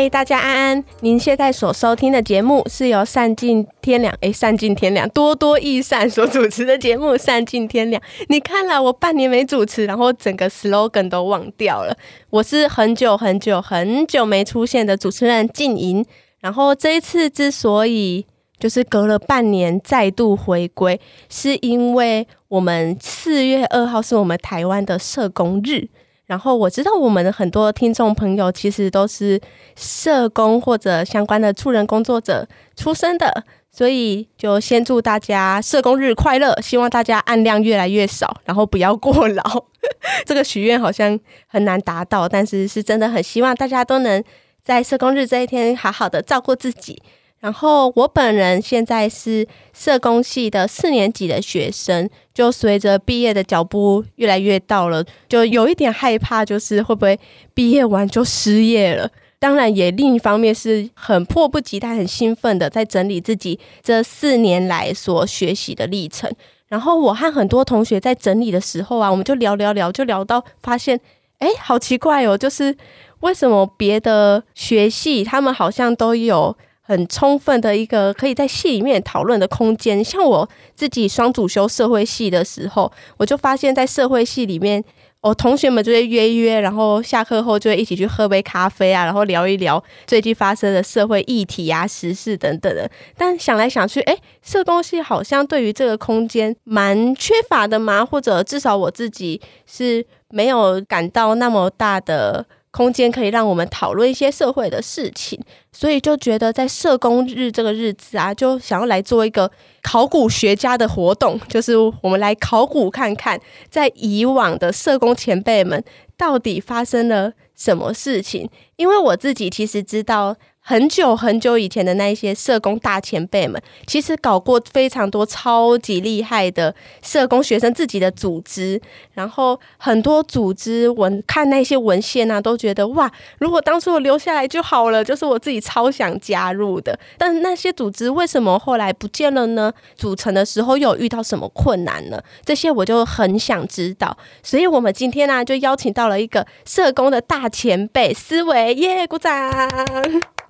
嗨，大家安安！您现在所收听的节目是由善尽天良哎，善尽天良多多益善所主持的节目《善尽天良》。你看了我半年没主持，然后整个 slogan 都忘掉了。我是很久很久很久没出现的主持人静莹。然后这一次之所以就是隔了半年再度回归，是因为我们四月二号是我们台湾的社工日。然后我知道我们的很多听众朋友其实都是社工或者相关的助人工作者出身的，所以就先祝大家社工日快乐！希望大家案量越来越少，然后不要过劳。这个许愿好像很难达到，但是是真的很希望大家都能在社工日这一天好好的照顾自己。然后我本人现在是社工系的四年级的学生，就随着毕业的脚步越来越到了，就有一点害怕，就是会不会毕业完就失业了。当然，也另一方面是很迫不及待、很兴奋的在整理自己这四年来所学习的历程。然后我和很多同学在整理的时候啊，我们就聊聊聊，就聊到发现，哎，好奇怪哦，就是为什么别的学系他们好像都有。很充分的一个可以在系里面讨论的空间。像我自己双主修社会系的时候，我就发现，在社会系里面，我同学们就会约约，然后下课后就会一起去喝杯咖啡啊，然后聊一聊最近发生的社会议题啊、时事等等的。但想来想去，诶，社工系好像对于这个空间蛮缺乏的嘛，或者至少我自己是没有感到那么大的。空间可以让我们讨论一些社会的事情，所以就觉得在社工日这个日子啊，就想要来做一个考古学家的活动，就是我们来考古看看，在以往的社工前辈们到底发生了什么事情。因为我自己其实知道。很久很久以前的那一些社工大前辈们，其实搞过非常多超级厉害的社工学生自己的组织，然后很多组织文看那些文献啊，都觉得哇，如果当初我留下来就好了，就是我自己超想加入的。但那些组织为什么后来不见了呢？组成的时候有遇到什么困难呢？这些我就很想知道。所以我们今天呢、就邀请到了一个社工的大前辈思维，耶，鼓掌。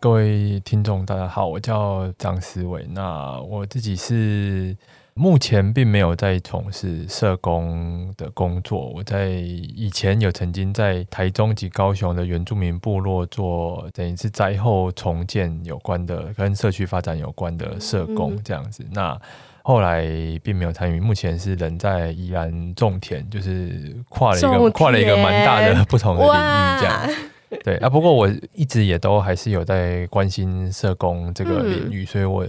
各位听众，大家好，我叫张思维。那我自己是目前并没有在从事社工的工作。我在以前有曾经在台中及高雄的原住民部落做，等于是灾后重建有关的，跟社区发展有关的社工这样子。那后来并没有参与，目前是人在宜兰种田，就是跨了一个跨了一个蛮大的不同的领域这样。对啊，不过我一直也都还是有在关心社工这个领域，嗯、所以我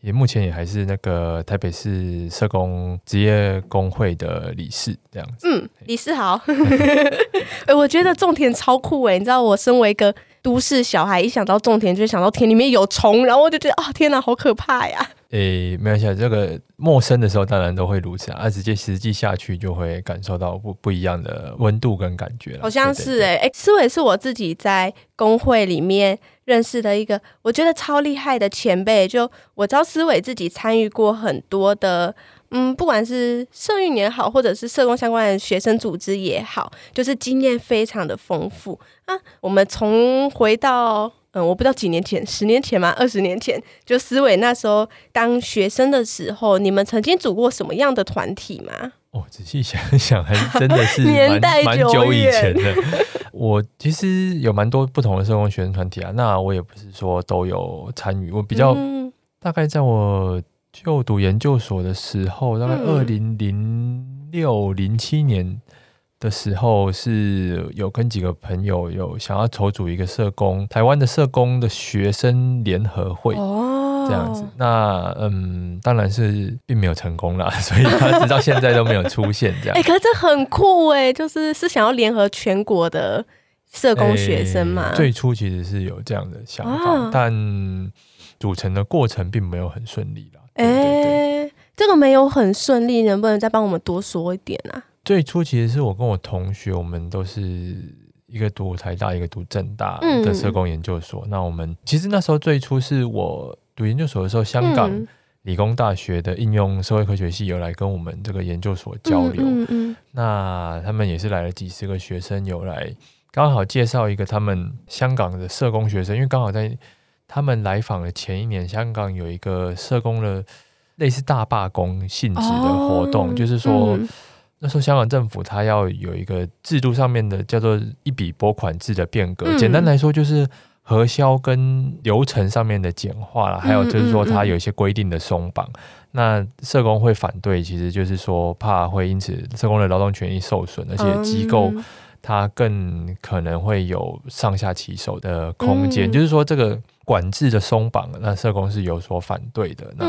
也目前也还是那个台北市社工职业工会的理事这样子。嗯，理事好。哎，我觉得种田超酷哎，你知道我身为一个都市小孩，一想到种田就想到田里面有虫，然后我就觉得啊、哦，天哪，好可怕呀！诶、欸，没有想这个陌生的时候，当然都会如此啊。啊直接实际下去，就会感受到不不一样的温度跟感觉了。好像是诶，诶，思伟是我自己在工会里面认识的一个我觉得超厉害的前辈。就我知道思伟自己参与过很多的，嗯，不管是社运也好，或者是社工相关的学生组织也好，就是经验非常的丰富啊。我们从回到。嗯，我不知道几年前，十年前吗？二十年前，就思伟那时候当学生的时候，你们曾经组过什么样的团体吗？哦，仔细想一想，还真的是 蛮蛮久以前的。我其实有蛮多不同的社工学生团体啊，那我也不是说都有参与。我比较、嗯、大概在我就读研究所的时候，大概二零零六零七年。的时候是有跟几个朋友有想要筹组一个社工，台湾的社工的学生联合会这样子。那嗯，当然是并没有成功啦，所以他直到现在都没有出现这样。哎、欸，可是这很酷哎，就是是想要联合全国的社工学生嘛、欸。最初其实是有这样的想法，啊、但组成的过程并没有很顺利啦。哎、欸，这个没有很顺利，能不能再帮我们多说一点啊？最初其实是我跟我同学，我们都是一个读台大，一个读政大的社工研究所。嗯、那我们其实那时候最初是我读研究所的时候，香港理工大学的应用社会科学系有来跟我们这个研究所交流。嗯嗯嗯、那他们也是来了几十个学生，有来刚好介绍一个他们香港的社工学生，因为刚好在他们来访的前一年，香港有一个社工的类似大罢工性质的活动，哦、就是说、嗯、那时候香港政府它要有一个制度上面的叫做一笔拨款制的变革，嗯、简单来说就是。核销跟流程上面的简化了，还有就是说，它有一些规定的松绑，嗯嗯嗯，那社工会反对，其实就是说怕会因此社工的劳动权益受损，而且机构它更可能会有上下其手的空间，嗯、就是说这个。管制的松绑，那社工是有所反对的。那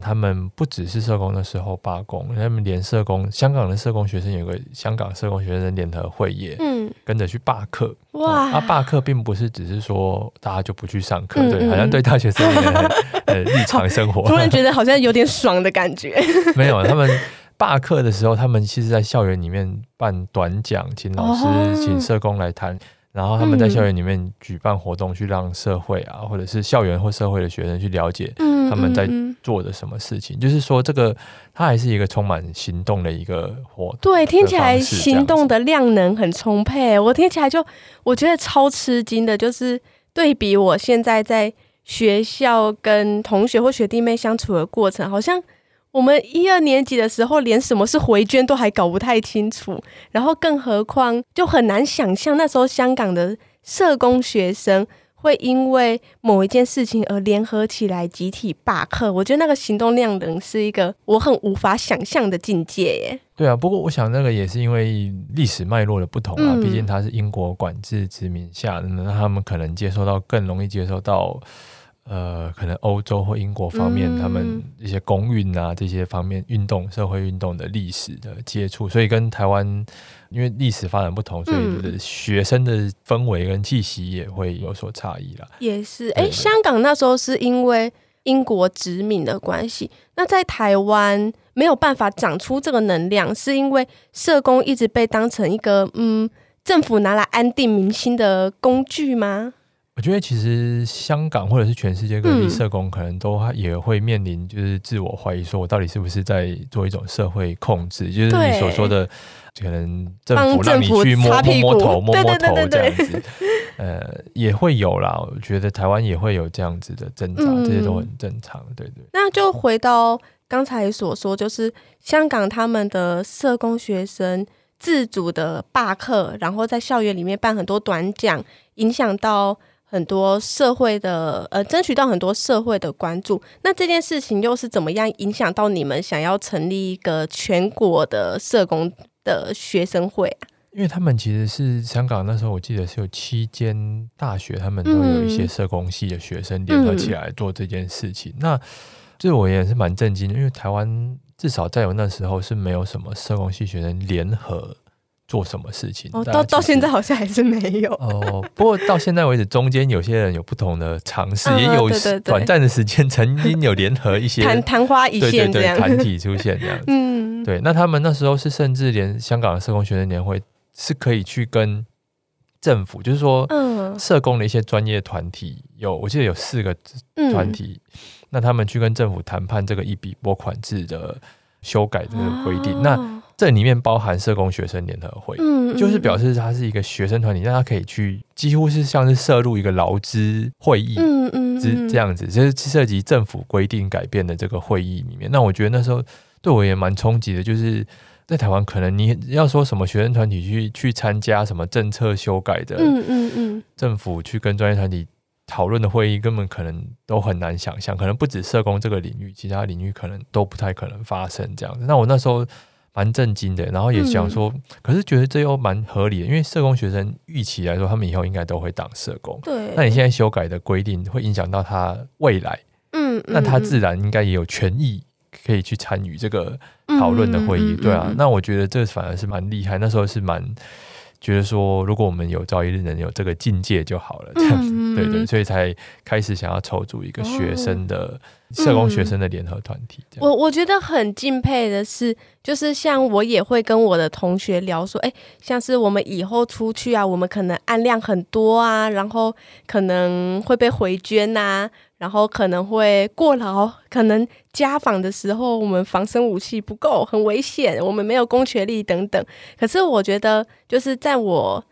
他们不只是社工的时候罢工，他们连社工香港的社工学生有个香港社工学生联合会也跟着去罢课。哇！啊，罢课并不是只是说大家就不去上课，对，好像对大学生的呃日常生活，突然觉得好像有点爽的感觉。没有，他们罢课的时候，他们其实在校园里面办短讲，请老师、请社工来谈。然后他们在校园里面举办活动，去让社会啊，或者是校园或社会的学生去了解他们在做的什么事情。就是说，这个它还是一个充满行动的一个活动。对，听起来行动的量能很充沛。我听起来就我觉得超吃惊的，就是对比我现在在学校跟同学或学弟妹相处的过程，好像。我们一二年级的时候，连什么是回捐都还搞不太清楚，然后更何况就很难想象那时候香港的社工学生会因为某一件事情而联合起来集体罢课。我觉得那个行动量能是一个我很无法想象的境界耶。对啊，不过我想那个也是因为历史脉络的不同啊，嗯、毕竟他是英国管制殖民下的，那他们可能接受到更容易接受到。呃，可能欧洲或英国方面，嗯、他们一些公运啊这些方面运动、社会运动的历史的接触，所以跟台湾因为历史发展不同，所以学生的氛围跟气息也会有所差异啦。也是，哎，香港那时候是因为英国殖民的关系，那在台湾没有办法长出这个能量，是因为社工一直被当成一个嗯政府拿来安定民心的工具吗？我觉得其实香港或者是全世界各地社工可能都也会面临就是自我怀疑，说我到底是不是在做一种社会控制？就是你所说的，可能政府让你去摸摸摸头、摸摸头这样子，呃，也会有啦。我觉得台湾也会有这样子的挣扎，这些都很正常。对对。那就回到刚才所说，就是香港他们的社工学生自主的罢课，然后在校园里面办很多短讲，影响到。很多社会的呃，争取到很多社会的关注。那这件事情又是怎么样影响到你们想要成立一个全国的社工的学生会啊？因为他们其实是香港那时候，我记得是有七间大学，他们都有一些社工系的学生联合起来做这件事情。嗯、那这我也是蛮震惊的，因为台湾至少在我那时候是没有什么社工系学生联合。做什么事情？哦，到到现在好像还是没有哦。不过到现在为止，中间有些人有不同的尝试，也有短暂的时间曾经有联合一些 昙昙花一现这样团体出现这样子。嗯，对。那他们那时候是甚至连香港的社工学生年会是可以去跟政府，就是说，嗯，社工的一些专业团体有，我记得有四个团体，那他们去跟政府谈判这个一笔拨款制的修改这个规定，那。这里面包含社工学生联合会，嗯，就是表示它是一个学生团体，让他可以去，几乎是像是涉入一个劳资会议，嗯嗯，这这样子，就是涉及政府规定改变的这个会议里面。那我觉得那时候对我也蛮冲击的，就是在台湾，可能你要说什么学生团体去去参加什么政策修改的，嗯嗯嗯，政府去跟专业团体讨论的会议，根本可能都很难想象，可能不止社工这个领域，其他领域可能都不太可能发生这样子。那我那时候。蛮震惊的，然后也想说，嗯、可是觉得这又蛮合理的，因为社工学生预期来说，他们以后应该都会当社工。对，那你现在修改的规定会影响到他未来，嗯，嗯，那他自然应该也有权益可以去参与这个讨论的会议，嗯、对啊，那我觉得这反而是蛮厉害，那时候是蛮。觉得说，如果我们有朝一日能有这个境界就好了，这样子，嗯、对对，所以才开始想要筹组一个学生的、哦、社工学生的联合团体。我我觉得很敬佩的是，就是像我也会跟我的同学聊说，哎，像是我们以后出去啊，我们可能案量很多啊，然后可能会被回捐呐。然后可能会过劳，可能家访的时候我们防身武器不够，很危险，我们没有公权力等等。可是我觉得，就是在我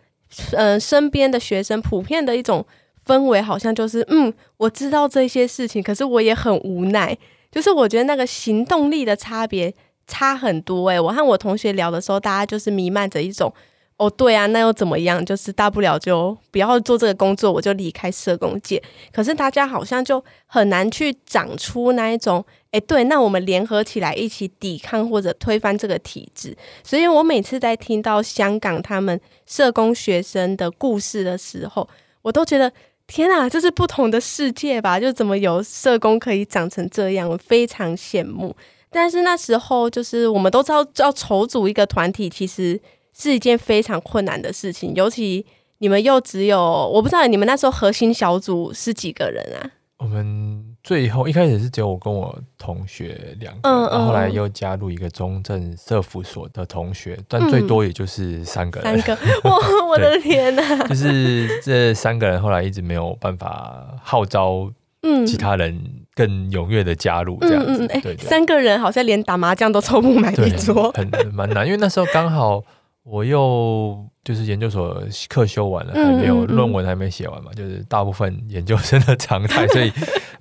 呃，身边的学生普遍的一种氛围，好像就是，嗯，我知道这些事情，可是我也很无奈。就是我觉得那个行动力的差别差很多诶、我和我同学聊的时候，大家就是弥漫着一种。哦，对啊，那又怎么样？就是大不了就不要做这个工作，我就离开社工界。可是大家好像就很难去长出那一种，哎，对，那我们联合起来一起抵抗或者推翻这个体制。所以我每次在听到香港他们社工学生的故事的时候，我都觉得天啊，这是不同的世界吧？就怎么有社工可以长成这样，我非常羡慕。但是那时候就是我们都知道要筹组一个团体，其实。是一件非常困难的事情，尤其你们又只有，我不知道你们那时候核心小组是几个人啊？我们最后一开始是只有我跟我同学两个，然后后来又加入一个中正社福所的同学，但最多也就是三个人。三个，我我的天哪！就是这三个人后来一直没有办法号召，嗯其他人更踊跃的加入这样子。嗯嗯嗯，对，对，三个人好像连打麻将都凑不满一桌，很蛮难，因为那时候刚好。我又就是研究所课修完了，还没有论文还没写完嘛，就是大部分研究生的常态，所以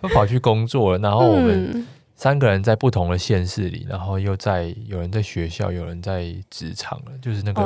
又跑去工作了。然后我们三个人在不同的县市里，然后又在有人在学校，有人在职场了，就是那个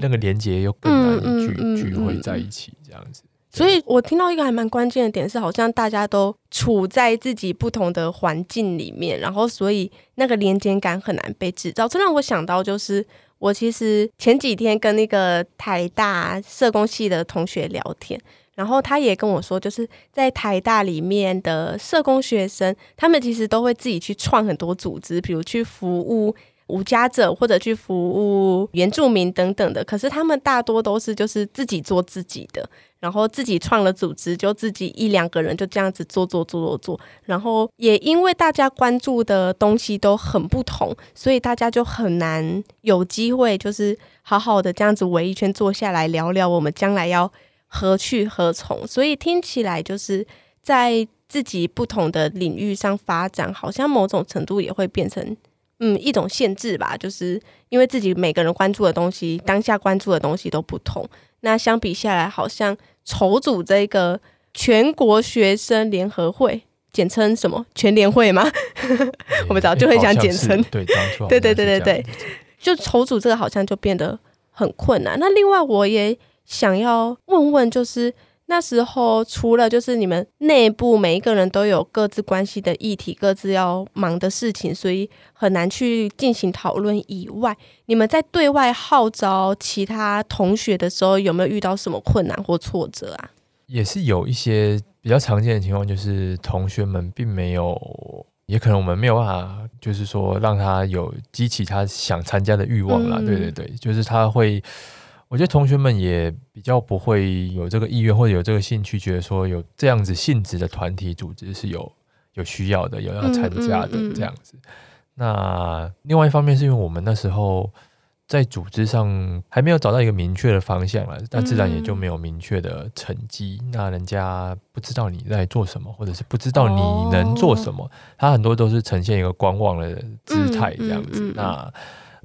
那个连接又更难聚聚会在一起这样子。所以我听到一个还蛮关键的点是，好像大家都处在自己不同的环境里面，然后所以那个连接感很难被制造。这让我想到就是。我其实前几天跟那个台大社工系的同学聊天，然后他也跟我说，就是在台大里面的社工学生，他们其实都会自己去创很多组织，比如去服务无家者或者去服务原住民等等的。可是他们大多都是就是自己做自己的。然后自己创了组织，就自己一两个人就这样子做做做做做。然后也因为大家关注的东西都很不同，所以大家就很难有机会，就是好好的这样子围一圈坐下来聊聊我们将来要何去何从。所以听起来就是在自己不同的领域上发展，好像某种程度也会变成嗯一种限制吧。就是因为自己每个人关注的东西，当下关注的东西都不同。那相比下来，好像。筹组这个全国学生联合会，简称什么？全联会吗？我不知道，就很想简称。对，对对对对对，就筹组这个好像就变得很困难。那另外，我也想要问问，就是那时候除了就是你们内部每一个人都有各自关系的议题、各自要忙的事情，所以很难去进行讨论以外，你们在对外号召其他同学的时候，有没有遇到什么困难或挫折啊？也是有一些比较常见的情况，就是同学们并没有，也可能我们没有办法，就是说让他有激起他想参加的欲望啦。嗯、对对对，就是他会。我觉得同学们也比较不会有这个意愿或者有这个兴趣，觉得说有这样子性质的团体组织是有有需要的，有要参加的这样子。嗯嗯嗯。那另外一方面是因为我们那时候在组织上还没有找到一个明确的方向了，那自然也就没有明确的成绩。那人家不知道你在做什么，或者是不知道你能做什么，他很多都是呈现一个观望的姿态这样子。那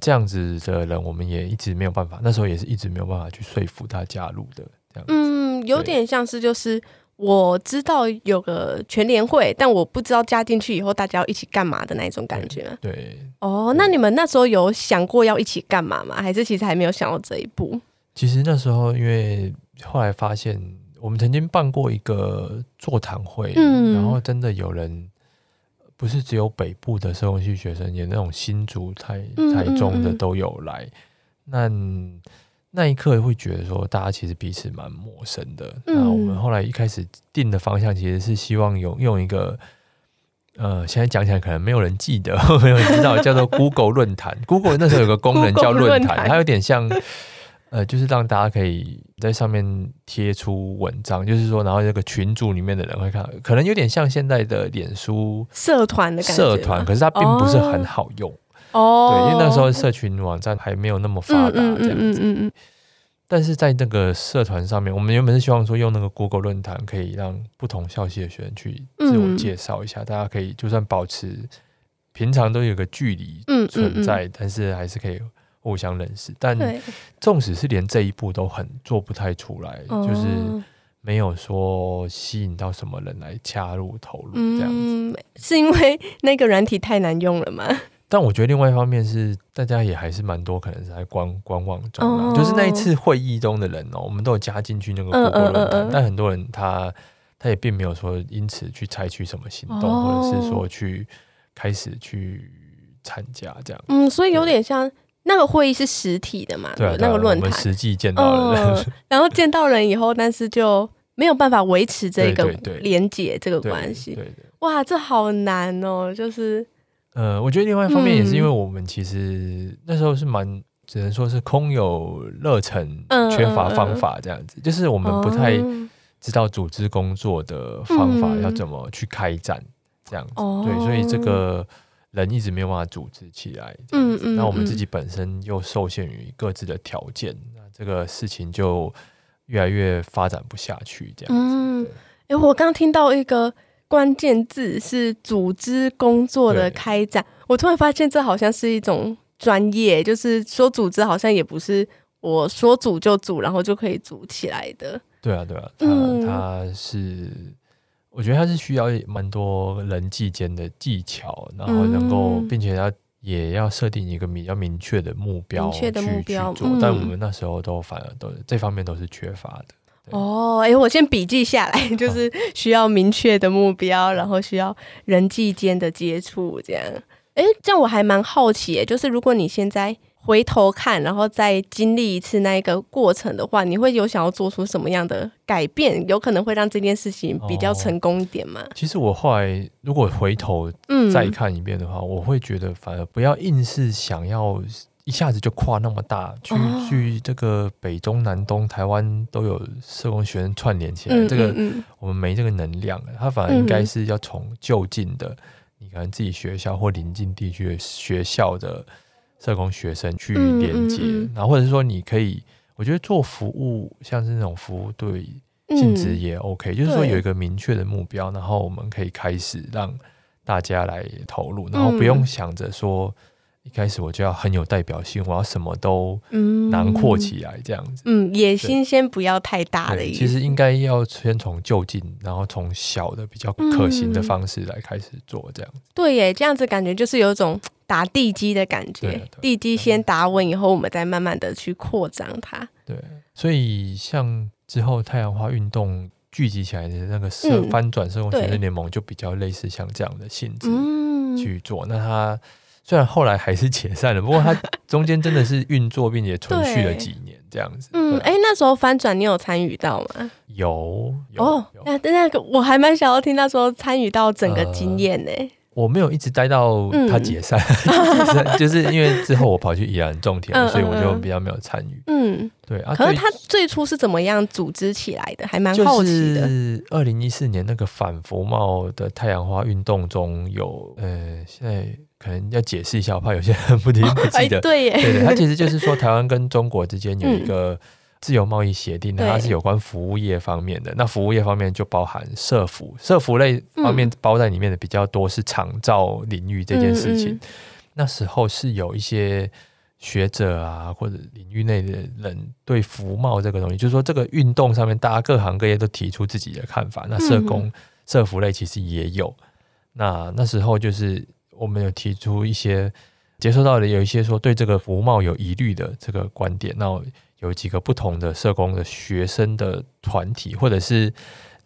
这样子的人，我们也一直没有办法。那时候也是一直没有办法去说服他加入的。这样子，嗯，有点像是就是我知道有个全联会，但我不知道加进去以后大家要一起干嘛的那种感觉。对。对哦，那你们那时候有想过要一起干嘛吗？还是其实还没有想到这一步？其实那时候，因为后来发现，我们曾经办过一个座谈会，嗯，然后真的有人。不是只有北部的社工系学生，也那种新竹、台台中的都有来。嗯嗯、那那一刻会觉得说，大家其实彼此蛮陌生的。那、嗯、我们后来一开始定的方向，其实是希望有用一个，呃，现在讲起来可能没有人记得，没有人知道，叫做 Google 论坛。Google 那时候有个功能 叫论坛，它有点像。呃，就是让大家可以在上面贴出文章，就是说，然后这个群组里面的人会看，可能有点像现在的脸书社团的感觉。社团，可是它并不是很好用。哦。对，因为那时候社群网站还没有那么发达，这样子。嗯嗯嗯嗯。但是在那个社团上面，我们原本是希望说用那个 Google 论坛，可以让不同校系的学生去自我介绍一下，大家可以就算保持平常都有个距离存在，但是还是可以。互相认识。但纵使是连这一步都很做不太出来，对就是没有说吸引到什么人来加入投入这样子。嗯，是因为那个软体太难用了吗？但我觉得另外一方面是，大家也还是蛮多可能是在观观望中，哦、就是那一次会议中的人哦，我们都有加进去那个 Google 论坛，但很多人他他也并没有说因此去采取什么行动，哦、或者是说去开始去参加这样。嗯，所以有点像那个会议是实体的嘛？对，那个论坛。实际见到人、嗯，然后见到人以后，但是就没有办法维持这个连接这个关系。对，对，对，哇，这好难哦，就是。呃，我觉得另外一方面也是因为我们其实那时候是蛮只能说是空有热忱，缺乏方法这样子，就是我们不太知道组织工作的方法要怎么去开展这样子，对，所以这个人一直没有办法组织起来。嗯嗯，那我们自己本身又受限于各自的条件，那这个事情就越来越发展不下去这样子。嗯，哎，我刚听到一个。关键字是组织工作的开展，我突然发现这好像是一种专业，就是说组织好像也不是我说组就组，然后就可以组起来的。对啊，对啊，他、嗯、他是，我觉得他是需要蛮多人际间的技巧，然后能够，并且他也要设定一个比较明确的目标，明确的目标去做。嗯、但我们那时候都反而都这方面都是缺乏的。哦，哎、欸，我先笔记下来，就是需要明确的目标，然后需要人际间的接触，这样。哎、欸，这样我还蛮好奇，哎，就是如果你现在回头看，然后再经历一次那一个过程的话，你会有想要做出什么样的改变？有可能会让这件事情比较成功一点吗？哦、其实我后来如果回头再看一遍的话，嗯、我会觉得反而不要硬是想要。一下子就跨那么大，去去这个北中南东台湾都有社工学生串联起来，嗯、这个我们没这个能量，他反而应该是要从就近的，嗯、你可能自己学校或邻近地区的学校的社工学生去连接，嗯嗯嗯、然后或者是说你可以，我觉得做服务像是那种服务对性质也 OK，、嗯、就是说有一个明确的目标，然后我们可以开始让大家来投入，然后不用想着说。一开始我就要很有代表性，我要什么都囊括起来，这样子。嗯，野心先不要太大的意思。其实应该要先从就近，然后从小的比较可行的方式来开始做，这样对耶，这样子感觉就是有一种打地基的感觉，地基先打稳以后，我们再慢慢的去扩张它。对，所以像之后太阳花运动聚集起来的那个社、嗯、翻转社工学生联盟，就比较类似像这样的性质去做。嗯、那它。虽然后来还是解散了，不过它中间真的是运作并且存续了几年这样子。嗯，哎，那时候翻转你有参与到吗？有，有哦。那那个我还蛮想要听那时候参与到整个经验呢。呃我没有一直待到他解散，嗯、就是因为之后我跑去宜兰种田，嗯、所以我就比较没有参与。嗯，对啊。可是他最初是怎么样组织起来的？还蛮好奇的。是二零一四年那个反服贸的太阳花运动中有，呃，现在可能要解释一下，我怕有些人不听不记得。对耶，对对，他其实就是说台湾跟中国之间有一个。嗯自由贸易协定呢，它是有关服务业方面的。那服务业方面就包含社服，社服类方面包在里面的比较多是长照领域这件事情。嗯嗯、那时候是有一些学者啊，或者领域内的人对服贸这个东西，就是说这个运动上面，大家各行各业都提出自己的看法。那社工、嗯、社服类其实也有。那那时候就是我们有提出一些接收到的，有一些说对这个服贸有疑虑的这个观点。那有几个不同的社工的学生的团体，或者是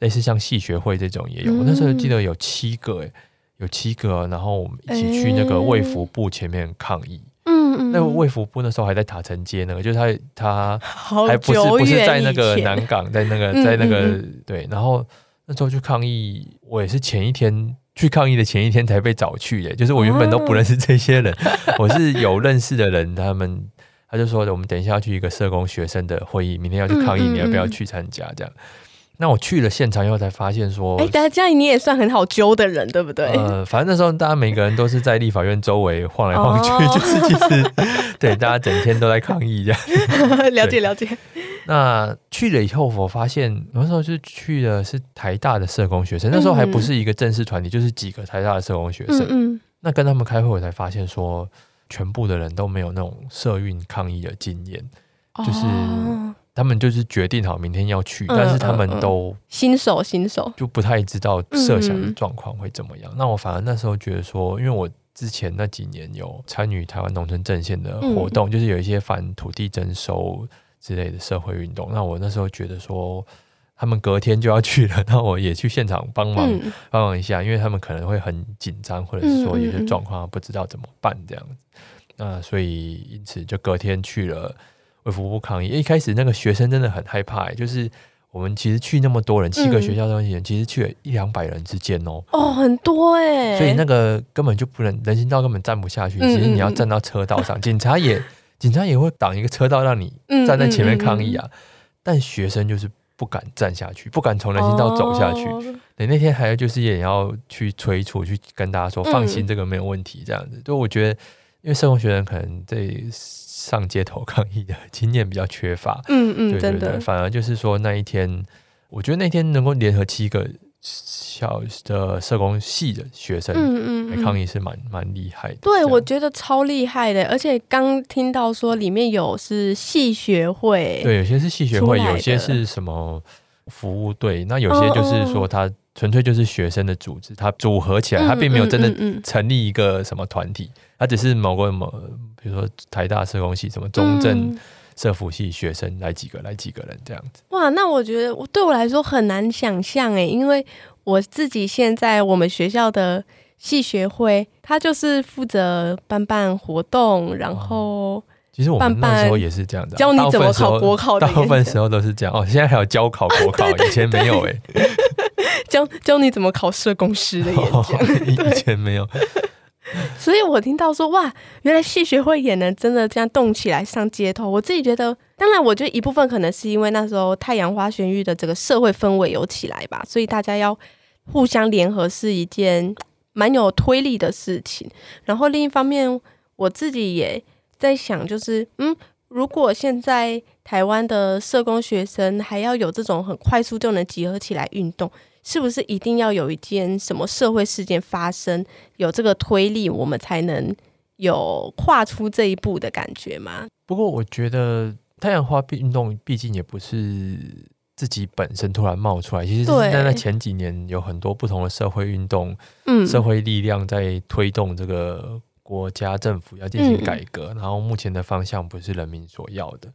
类似像系学会这种也有。嗯、我那时候记得有七个、欸，有七个，然后我们一起去那个卫福部前面抗议。嗯嗯，那个卫福部那时候还在塔城街那个，就是他他还不是不是在那个南港，在那个在那个、嗯嗯、对，然后那时候去抗议，我也是前一天去抗议的前一天才被找去的、欸，就是我原本都不认识这些人，啊、我是有认识的人，他们。他就说，我们等一下要去一个社工学生的会议，明天要去抗议，你要不要去参加？这样，那我去了现场以后才发现说，哎，大家这样你也算很好揪的人，对不对？呃，反正那时候大家每个人都是在立法院周围晃来晃去，哦、就是其实 对大家整天都在抗议这样。了解了解。那去了以后，我发现那时候就去的是台大的社工学生，那时候还不是一个正式团体，就是几个台大的社工学生。嗯，嗯，那跟他们开会，我才发现说。全部的人都没有那种社运抗议的经验，哦、就是他们就是决定好明天要去，嗯、但是他们都、新手新手就不太知道设想的状况会怎么样。嗯、那我反而那时候觉得说，因为我之前那几年有参与台湾农村阵线的活动，嗯、就是有一些反土地征收之类的社会运动。那我那时候觉得说。他们隔天就要去了，那我也去现场帮忙帮、嗯、忙一下，因为他们可能会很紧张，或者是说有些状况不知道怎么办这样子。那、所以因此就隔天去了卫福部抗议。一开始那个学生真的很害怕、欸，就是我们其实去那么多人，七个学校的人，其实去了一两百人之间哦、喔，哦，很多哎、欸，所以那个根本就不能人行道根本站不下去，其实你要站到车道上，警察也警察也会挡一个车道让你站在前面抗议啊，但学生就是。不敢站下去，不敢从人行道走下去。Oh. 对，那天还有就是也要去催促，去跟大家说放心，这个没有问题。这样子，就、嗯、我觉得，因为社工学生可能对上街头抗议的经验比较缺乏。嗯嗯，对对对。反而就是说那一天，我觉得那天能够联合七个。小的社工系的学生，嗯嗯，抗议是蛮蛮厉害的。对，我觉得超厉害的，而且刚听到说里面有是系学会，对，有些是系学会，有些是什么服务队，那有些就是说他纯粹就是学生的组织，他组合起来，他并没有真的成立一个什么团体，他只是某个某，比如说台大社工系什么中正。社服系学生来几个，来几个人这样子。哇，那我觉得我对我来说很难想象诶，因为我自己现在我们学校的系学会，他就是负责办办活动，然后其实我们那时候也是这样的，教你怎么考国考的，大部分时候都是这样哦。现在还有教考国考，以前没有哎，教教你怎么考社工师的演讲，以前没有。所以我听到说哇，原来戏学会也能真的这样动起来上街头。我自己觉得，当然，我觉得一部分可能是因为那时候太阳花学运的这个社会氛围有起来吧，所以大家要互相联合是一件蛮有推力的事情。然后另一方面，我自己也在想，就是嗯，如果现在台湾的社工学生还要有这种很快速就能集合起来运动。是不是一定要有一件什么社会事件发生，有这个推力，我们才能有跨出这一步的感觉吗？不过我觉得太阳花运动毕竟也不是自己本身突然冒出来，其实是在那前几年有很多不同的社会运动、嗯、社会力量在推动这个国家政府要进行改革，嗯、然后目前的方向不是人民所要的。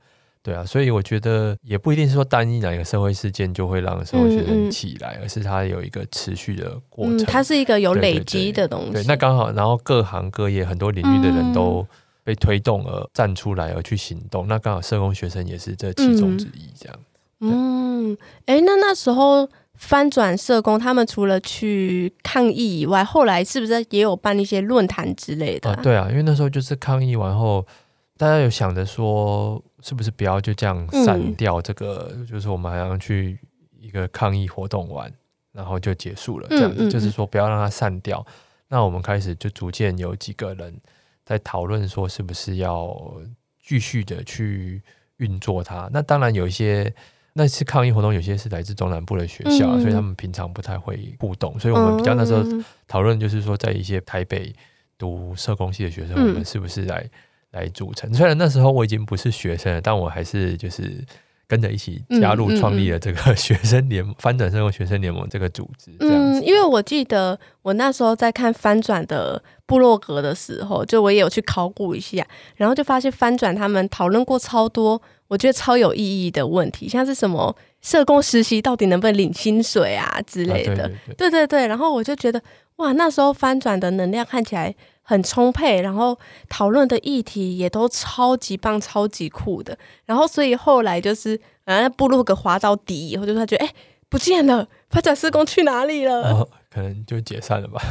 对啊，所以我觉得也不一定是说单一哪一个社会事件就会让社会学生起来，嗯嗯、而是它有一个持续的过程。嗯、它是一个有累积的东西。对，那刚好，然后各行各业很多领域的人都被推动而站出来而去行动。嗯、那刚好社工学生也是这其中之一，这样。嗯，哎，那那时候翻转社工他们除了去抗议以外，后来是不是也有办一些论坛之类的、啊啊？对啊，因为那时候就是抗议完后，大家有想着说。是不是不要就这样散掉这个？嗯、就是我们还要去一个抗议活动完，然后就结束了。这样子、就是说不要让它散掉。那我们开始就逐渐有几个人在讨论说，是不是要继续的去运作它？那当然有一些那次抗议活动，有些是来自中南部的学校，嗯、所以他们平常不太会互动。所以我们比较那时候讨论，就是说在一些台北读社工系的学生，我们是不是来。来组成，虽然那时候我已经不是学生了，但我还是就是跟着一起加入创立了这个学生联盟、嗯嗯嗯、翻转社工学生联盟这个组织。这样因为我记得我那时候在看翻转的部落格的时候，就我也有去考古一下，然后就发现翻转他们讨论过超多，我觉得超有意义的问题，像是什么社工实习到底能不能领薪水啊之类的。啊、对，对，对，对对对，然后我就觉得哇，那时候翻转的能量看起来。很充沛，然后讨论的议题也都超级棒、超级酷的。然后，所以后来就是，啊，部落格滑到底以后，就是他觉得，哎，不见了，发展施工去哪里了？哦，可能就解散了吧。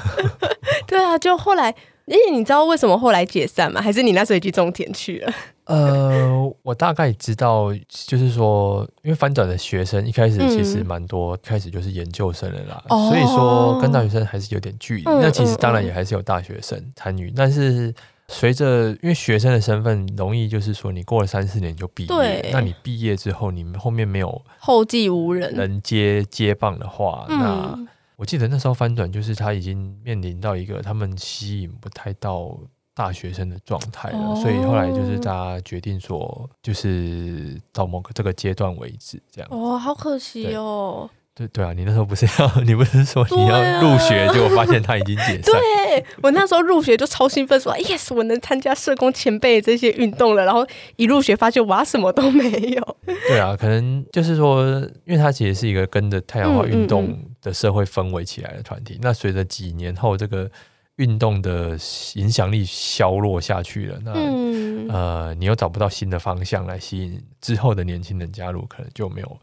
对啊，就后来，哎，你知道为什么后来解散吗？还是你那时候已经种田去了？呃，我大概知道，就是说，因为翻转的学生一开始其实蛮多，嗯、开始就是研究生了啦，哦、所以说跟大学生还是有点距离。嗯、那其实当然也还是有大学生参与，但是随着因为学生的身份容易，就是说你过了三四年就毕业，那你毕业之后，你们后面没有后继无人，人接接棒的话，嗯、那我记得那时候翻转就是他已经面临到一个他们吸引不太到。大学生的状态了，哦、所以后来就是大家决定说，就是到某个这个阶段为止，这样。哦，好可惜哦。对对啊，你那时候不是要，你不是说你要入学，结果、啊、发现他已经解散。对，我那时候入学就超兴奋，说 yes，我能参加社工前辈这些运动了。然后一入学发现哇，什么都没有。对啊，可能就是说，因为它其实是一个跟着太阳花运动的社会氛围起来的团体。嗯嗯嗯，那随着几年后这个运动的影响力消落下去了，那、嗯、呃，你又找不到新的方向来吸引之后的年轻人加入，可能就没有。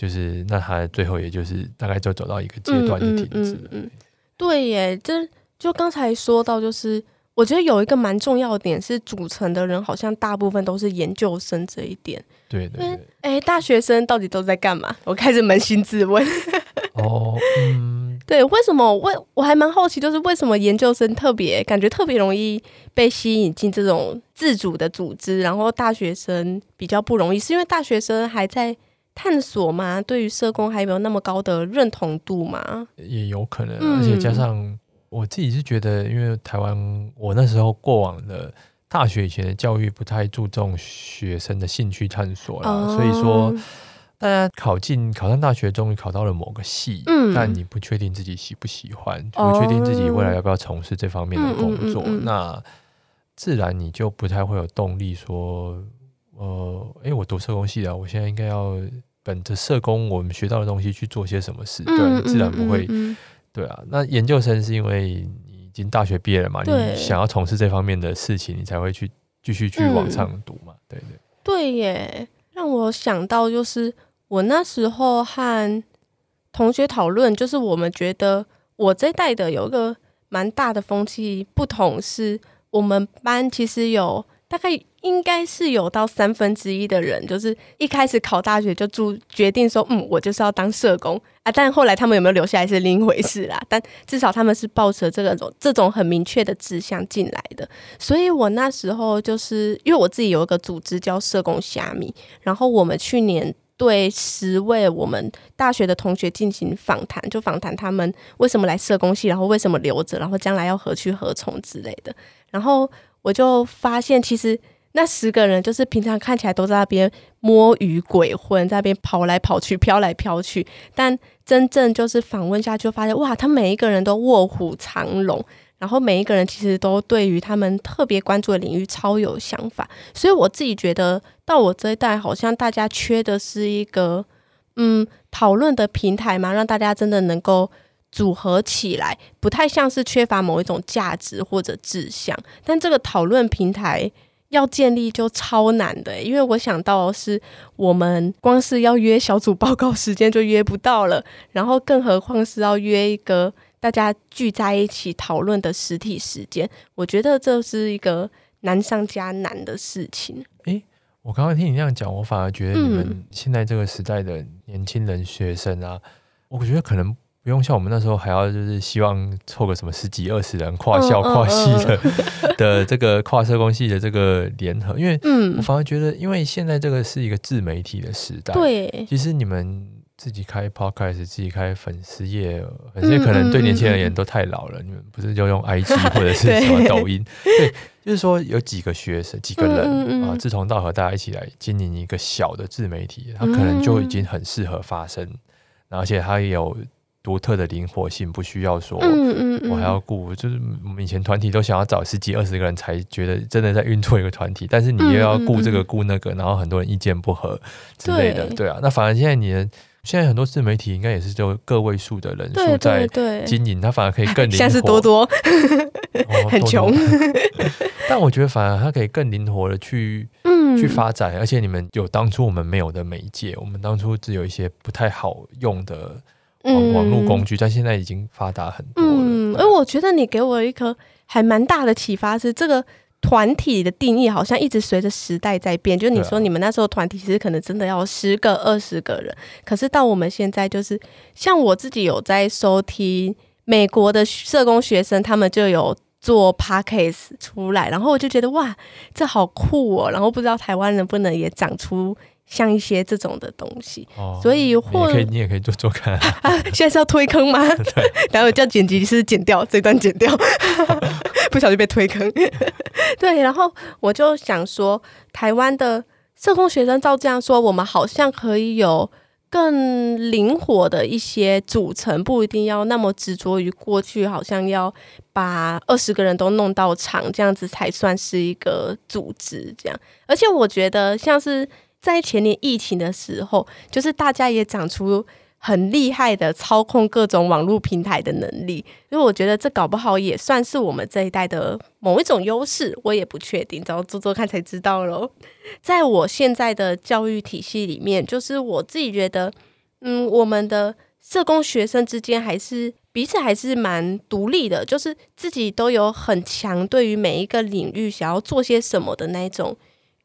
就是那他最后也就是大概就走到一个阶段就停止了。嗯，嗯，嗯，对耶，这就刚才说到，就是我觉得有一个蛮重要的点是，组成的人好像大部分都是研究生这一点。对对对。哎，大学生到底都在干嘛？我开始扪心自问。哦，嗯，对，为什么？为我还蛮好奇，就是为什么研究生特别感觉特别容易被吸引进这种自主的组织，然后大学生比较不容易，是因为大学生还在。探索吗？对于社工还有没有那么高的认同度吗？也有可能，而且加上我自己是觉得，因为台湾我那时候过往的大学以前的教育不太注重学生的兴趣探索啦，哦、所以说大家考进考上大学，终于考到了某个系，嗯、但你不确定自己喜不喜欢，不确定自己未来要不要从事这方面的工作，那自然你就不太会有动力说。呃，哎、欸，我读社工系的，我现在应该要本着社工我们学到的东西去做些什么事，对，嗯、自然不会，对啊。那研究生是因为你已经大学毕业了嘛，你想要从事这方面的事情，你才会去继续去往上读嘛，嗯、对对。对耶，让我想到就是我那时候和同学讨论，就是我们觉得我这代的有一个蛮大的风气不同，是我们班其实有大概。应该是有到三分之一的人，就是一开始考大学就注决定说，嗯，我就是要当社工啊。但后来他们有没有留下来是另一回事啦。但至少他们是抱着这个种这种很明确的志向进来的。所以我那时候就是因为我自己有一个组织叫社工虾米，然后我们去年对十位我们大学的同学进行访谈，就访谈他们为什么来社工系，然后为什么留着，然后将来要何去何从之类的。然后我就发现其实。那十个人就是平常看起来都在那边摸鱼鬼混，在那边跑来跑去、飘来飘去，但真正就是访问下去，发现哇，他每一个人都卧虎藏龙，然后每一个人其实都对于他们特别关注的领域超有想法，所以我自己觉得到我这一代，好像大家缺的是一个嗯讨论的平台嘛，让大家真的能够组合起来，不太像是缺乏某一种价值或者志向，但这个讨论平台。要建立就超难的，因为我想到的是我们光是要约小组报告时间就约不到了，然后更何况是要约一个大家聚在一起讨论的实体时间，我觉得这是一个难上加难的事情。诶，我刚刚听你这样讲，我反而觉得你们现在这个时代的年轻人、学生啊，嗯、我觉得可能。不用像我们那时候还要就是希望凑个什么十几二十人跨校跨系的 的这个跨社工系的这个联合，因为我反而觉得，因为现在这个是一个自媒体的时代，对，其实你们自己开 podcast，自己开粉丝页，粉丝可能对年轻人而言都太老了。你们不是就用 IG 或者是什么抖音？对，就是说有几个学生几个人啊，志同道合，大家一起来经营一个小的自媒体，它可能就已经很适合发声，而且它也有。独特的灵活性，不需要说，我还要顾，就是我们以前团体都想要找十几二十个人才觉得真的在运作一个团体，但是你又要顾这个顾那个，然后很多人意见不合之类的，对。啊，那反而现在你的现在很多自媒体应该也是就个位数的人数在经营，它反而可以更灵 活，像是多多，很穷，但我觉得反而它可以更灵活的去去发展，而且你们有当初我们没有的媒介，我们当初只有一些不太好用的。网网络工具，但现在已经发达很多了。嗯，而我觉得你给我一颗还蛮大的启发，是这个团体的定义好像一直随着时代在变。就你说你们那时候团体其实可能真的要十个、二十个人，可是到我们现在，就是像我自己有在收听美国的社工学生，他们就有做 podcast 出来，然后我就觉得哇，这好酷哦！然后不知道台湾能不能也长出。像一些这种的东西，哦、所以或你可以，你也可以做做看 啊。现在是要推坑吗？对，然后叫剪辑师剪掉这段，剪掉，不小心被推坑。对，然后我就想说，台湾的社工学生照这样说，我们好像可以有。更灵活的一些组成，不一定要那么执着于过去，好像要把二十个人都弄到场，这样子才算是一个组织。这样，而且我觉得，像是在前年疫情的时候，就是大家也长出。很厉害的操控各种网络平台的能力，因为我觉得这搞不好也算是我们这一代的某一种优势，我也不确定，只要做做看才知道喽。在我现在的教育体系里面，就是我自己觉得，嗯，我们的社工学生之间还是彼此还是蛮独立的，就是自己都有很强对于每一个领域想要做些什么的那种。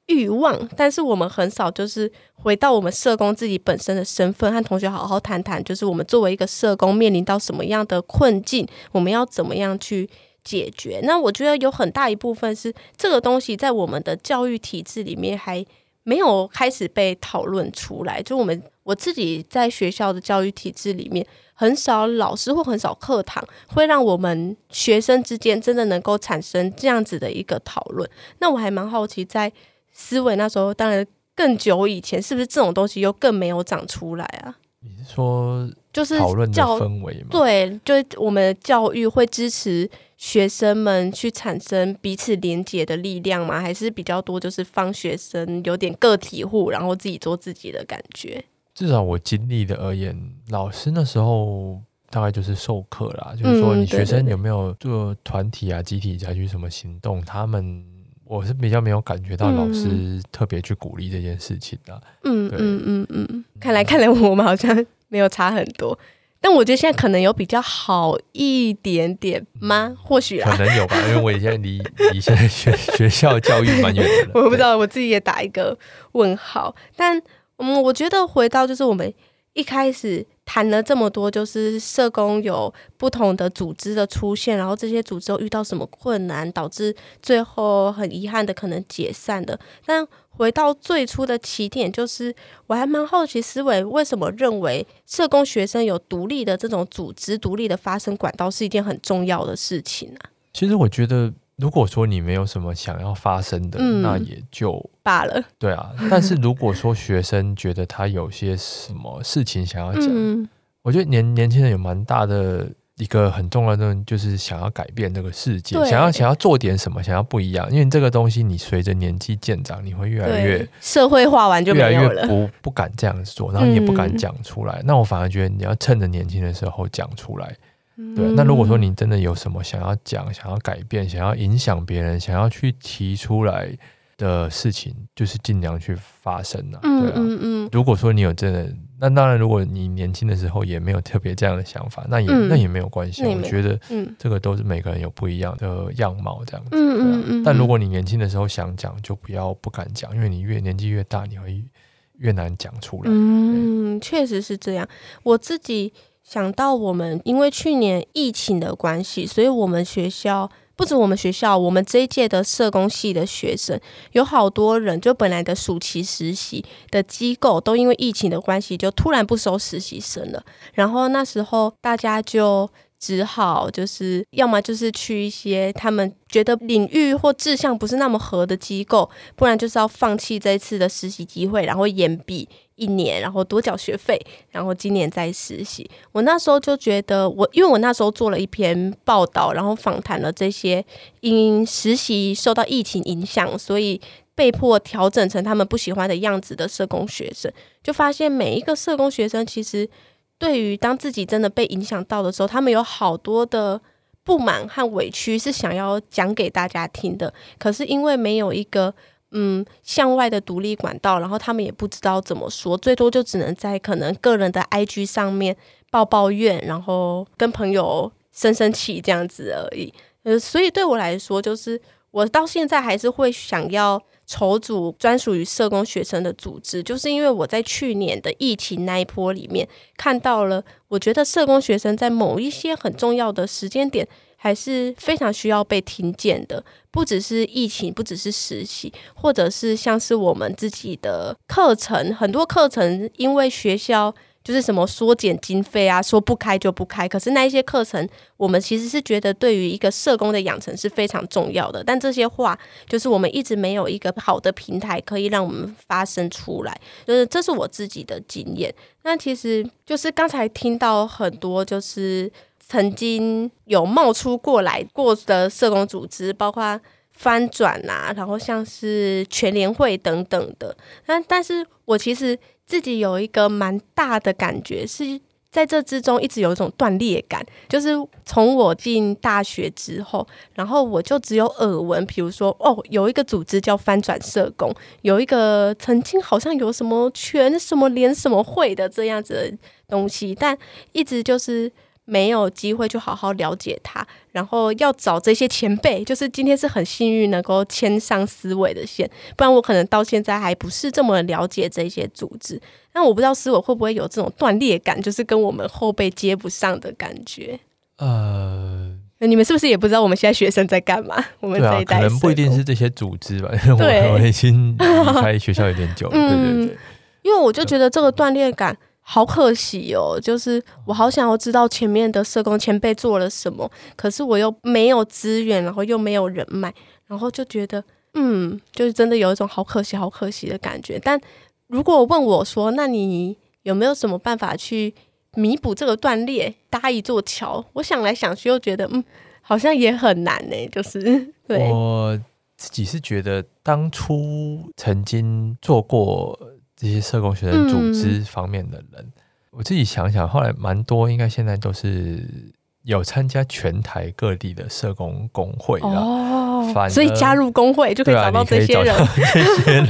欲望，但是我们很少就是回到我们社工自己本身的身份，和同学好好谈谈，就是我们作为一个社工面临到什么样的困境，我们要怎么样去解决？那我觉得有很大一部分是这个东西在我们的教育体制里面还没有开始被讨论出来。就我们我自己在学校的教育体制里面，很少老师或很少课堂会让我们学生之间真的能够产生这样子的一个讨论。那我还蛮好奇在。思维那时候，当然更久以前，是不是这种东西又更没有长出来啊？你是说就是讨论的氛围吗？对，就是我们的教育会支持学生们去产生彼此连结的力量吗？还是比较多就是放学生有点个体户，然后自己做自己的感觉？至少我经历的而言，老师那时候大概就是授课啦，就是说你学生有没有做团体啊、集体采取什么行动，他们。我是比较没有感觉到老师特别去鼓励这件事情的。嗯嗯嗯嗯，看来看来我们好像没有差很多，但我觉得现在可能有比较好一点点吗？或许可能有吧，因为我以前离离现在学 学校教育蛮远的。我不知道，我自己也打一个问号。但嗯，我觉得回到就是我们一开始。谈了这么多，就是社工有不同的组织的出现，然后这些组织又遇到什么困难，导致最后很遗憾的可能解散的。但回到最初的起点，就是我还蛮好奇，思维为什么认为社工学生有独立的这种组织、独立的发声管道是一件很重要的事情呢？其实我觉得。如果说你没有什么想要发生的，嗯、那也就罢了。对啊，但是如果说学生觉得他有些什么事情想要讲，嗯、我觉得年年轻人有蛮大的一个很重要的，就是想要改变这个世界，想要想要做点什么，想要不一样。因为这个东西，你随着年纪渐长，你会越来越社会化完就越来越不不敢这样做，然后你也不敢讲出来。嗯、那我反而觉得你要趁着年轻的时候讲出来。对，那如果说你真的有什么想要讲、想要改变、想要影响别人、想要去提出来的事情，就是尽量去发生啊。对啊，嗯嗯。如果说你有真的，那当然，如果你年轻的时候也没有特别这样的想法，那也那也没有关系。我觉得，这个都是每个人有不一样的样貌这样子。嗯嗯嗯。但如果你年轻的时候想讲，就不要不敢讲，因为你越年纪越大，你会越难讲出来。嗯，确实是这样。我自己。想到我们因为去年疫情的关系，所以我们学校不止我们学校，我们这一届的社工系的学生有好多人，就本来的暑期实习的机构都因为疫情的关系，就突然不收实习生了。然后那时候大家就。只好就是，要么就是去一些他们觉得领域或志向不是那么合的机构，不然就是要放弃这一次的实习机会，然后延毕一年，然后多缴学费，然后今年再实习。我那时候就觉得我，因为我那时候做了一篇报道，然后访谈了这些因实习受到疫情影响，所以被迫调整成他们不喜欢的样子的社工学生，就发现每一个社工学生其实。对于当自己真的被影响到的时候，他们有好多的不满和委屈是想要讲给大家听的。可是因为没有一个嗯向外的独立管道，然后他们也不知道怎么说，最多就只能在可能个人的 IG 上面抱抱怨，然后跟朋友生生气这样子而已。呃，所以对我来说，就是我到现在还是会想要。筹组专属于社工学生的组织，就是因为我在去年的疫情那一波里面看到了，我觉得社工学生在某一些很重要的时间点还是非常需要被听见的，不只是疫情，不只是实习，或者是像是我们自己的课程，很多课程因为学校就是什么缩减经费啊，说不开就不开。可是那一些课程，我们其实是觉得对于一个社工的养成是非常重要的。但这些话，就是我们一直没有一个好的平台可以让我们发声出来。就是这是我自己的经验。那其实就是刚才听到很多，就是曾经有冒出过来过的社工组织，包括翻转啊，然后像是全联会等等的。但但是我其实。自己有一个蛮大的感觉，是在这之中一直有一种断裂感，就是从我进大学之后，然后我就只有耳闻，比如说哦，有一个组织叫翻转社工，有一个曾经好像有什么全什么连什么会的这样子的东西，但一直就是。没有机会去好好了解他，然后要找这些前辈，就是今天是很幸运能够牵上思维的线，不然我可能到现在还不是这么了解这些组织。那我不知道思维会不会有这种断裂感，就是跟我们后辈接不上的感觉。呃，你们是不是也不知道我们现在学生在干嘛？我们这一代、啊、可能不一定是这些组织吧，因为我已经离开学校有点久了。对对对，嗯、因为我就觉得这个断裂感。好可惜哦，就是我好想要知道前面的社工前辈做了什么，可是我又没有资源，然后又没有人脉，然后就觉得，嗯，就是真的有一种好可惜、好可惜的感觉。但如果问我说，那你有没有什么办法去弥补这个断裂，搭一座桥？我想来想去，又觉得，嗯，好像也很难呢。就是对我自己是觉得，当初曾经做过。这些社工学生组织方面的人，嗯、我自己想想，后来蛮多，应该现在都是有参加全台各地的社工工会的哦，反所以加入工会就可以找到这些人，啊、这些人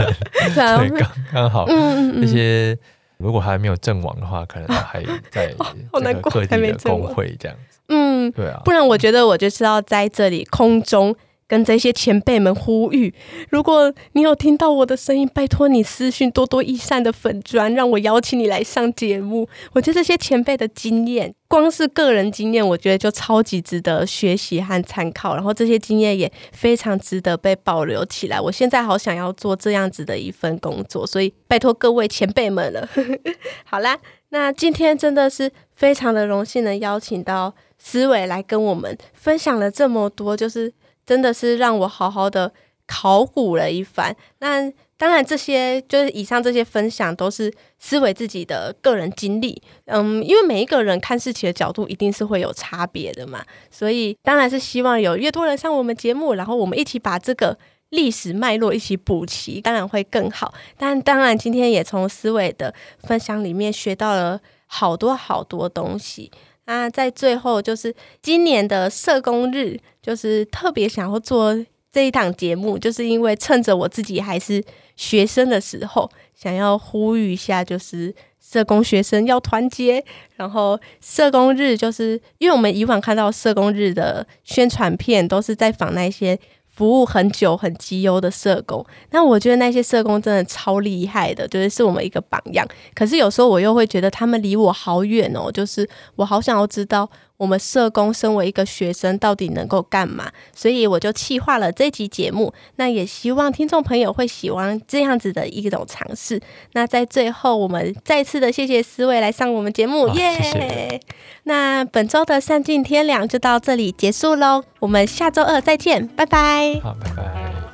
对，刚刚好，嗯嗯这些如果还没有阵亡的话，可能还在 这个各地的工会这样子，嗯，对啊，不然我觉得我就是要在这里空中。跟这些前辈们呼吁，如果你有听到我的声音，拜托你私讯多多益善的粉砖，让我邀请你来上节目。我觉得这些前辈的经验，光是个人经验，我觉得就超级值得学习和参考。然后这些经验也非常值得被保留起来。我现在好想要做这样子的一份工作，所以拜托各位前辈们了。好啦，那今天真的是非常的荣幸能邀请到思维来跟我们分享了这么多，就是。真的是让我好好的考古了一番。那当然，这些就是以上这些分享都是思维自己的个人经历。嗯，因为每一个人看事情的角度一定是会有差别的嘛，所以当然是希望有越多人上我们节目，然后我们一起把这个历史脉络一起补齐，当然会更好。但当然，今天也从思维的分享里面学到了好多好多东西。那在最后，就是今年的社工日，就是特别想要做这一档节目，就是因为趁着我自己还是学生的时候，想要呼吁一下，就是社工学生要团结。然后社工日，就是因为我们以往看到社工日的宣传片，都是在访那些。服务很久很绩优的社工，那我觉得那些社工真的超厉害的，就是是我们一个榜样。可是有时候我又会觉得他们离我好远哦，就是我好想要知道。我们社工身为一个学生，到底能够干嘛？所以我就企划了这集节目。那也希望听众朋友会喜欢这样子的一种尝试。那在最后，我们再次的谢谢思维来上我们节目，耶。那本周的善尽天良就到这里结束喽。我们下周二再见，拜拜。好，拜拜。